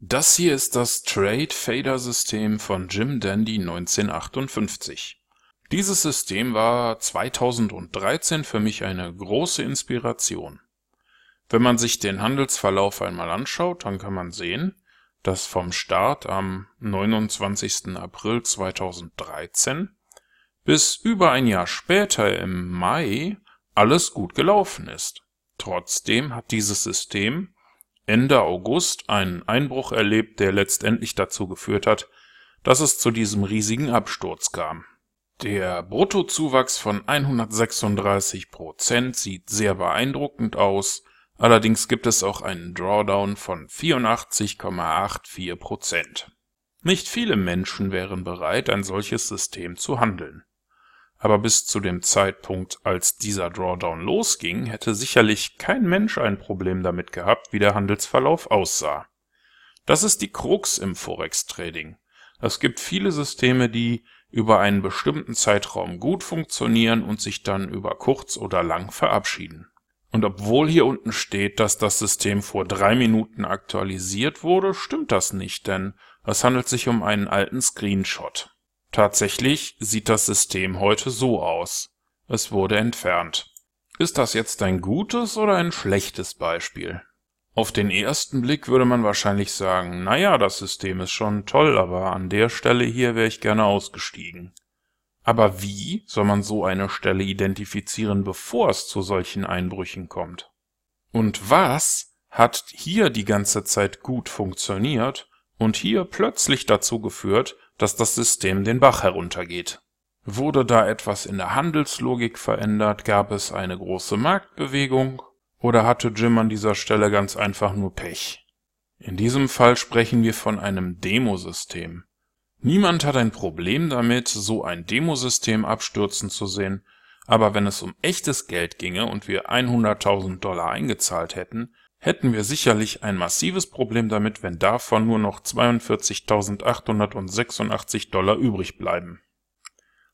Das hier ist das Trade-Fader-System von Jim Dandy 1958. Dieses System war 2013 für mich eine große Inspiration. Wenn man sich den Handelsverlauf einmal anschaut, dann kann man sehen, dass vom Start am 29. April 2013 bis über ein Jahr später im Mai alles gut gelaufen ist. Trotzdem hat dieses System Ende August einen Einbruch erlebt, der letztendlich dazu geführt hat, dass es zu diesem riesigen Absturz kam. Der Bruttozuwachs von 136 Prozent sieht sehr beeindruckend aus, allerdings gibt es auch einen Drawdown von 84,84 Prozent. Nicht viele Menschen wären bereit, ein solches System zu handeln aber bis zu dem Zeitpunkt, als dieser Drawdown losging, hätte sicherlich kein Mensch ein Problem damit gehabt, wie der Handelsverlauf aussah. Das ist die Krux im Forex-Trading. Es gibt viele Systeme, die über einen bestimmten Zeitraum gut funktionieren und sich dann über kurz oder lang verabschieden. Und obwohl hier unten steht, dass das System vor drei Minuten aktualisiert wurde, stimmt das nicht, denn es handelt sich um einen alten Screenshot. Tatsächlich sieht das System heute so aus. Es wurde entfernt. Ist das jetzt ein gutes oder ein schlechtes Beispiel? Auf den ersten Blick würde man wahrscheinlich sagen, naja, das System ist schon toll, aber an der Stelle hier wäre ich gerne ausgestiegen. Aber wie soll man so eine Stelle identifizieren, bevor es zu solchen Einbrüchen kommt? Und was hat hier die ganze Zeit gut funktioniert und hier plötzlich dazu geführt, dass das System den Bach heruntergeht. Wurde da etwas in der Handelslogik verändert, gab es eine große Marktbewegung oder hatte Jim an dieser Stelle ganz einfach nur Pech? In diesem Fall sprechen wir von einem Demosystem. Niemand hat ein Problem damit, so ein Demosystem abstürzen zu sehen, aber wenn es um echtes Geld ginge und wir 100.000 Dollar eingezahlt hätten, hätten wir sicherlich ein massives Problem damit, wenn davon nur noch 42.886 Dollar übrig bleiben.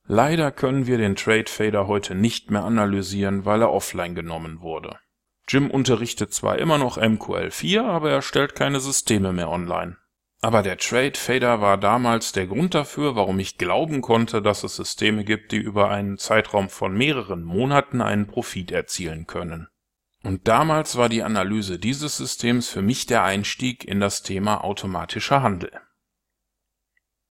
Leider können wir den Trade Fader heute nicht mehr analysieren, weil er offline genommen wurde. Jim unterrichtet zwar immer noch MQL4, aber er stellt keine Systeme mehr online. Aber der Trade Fader war damals der Grund dafür, warum ich glauben konnte, dass es Systeme gibt, die über einen Zeitraum von mehreren Monaten einen Profit erzielen können. Und damals war die Analyse dieses Systems für mich der Einstieg in das Thema automatischer Handel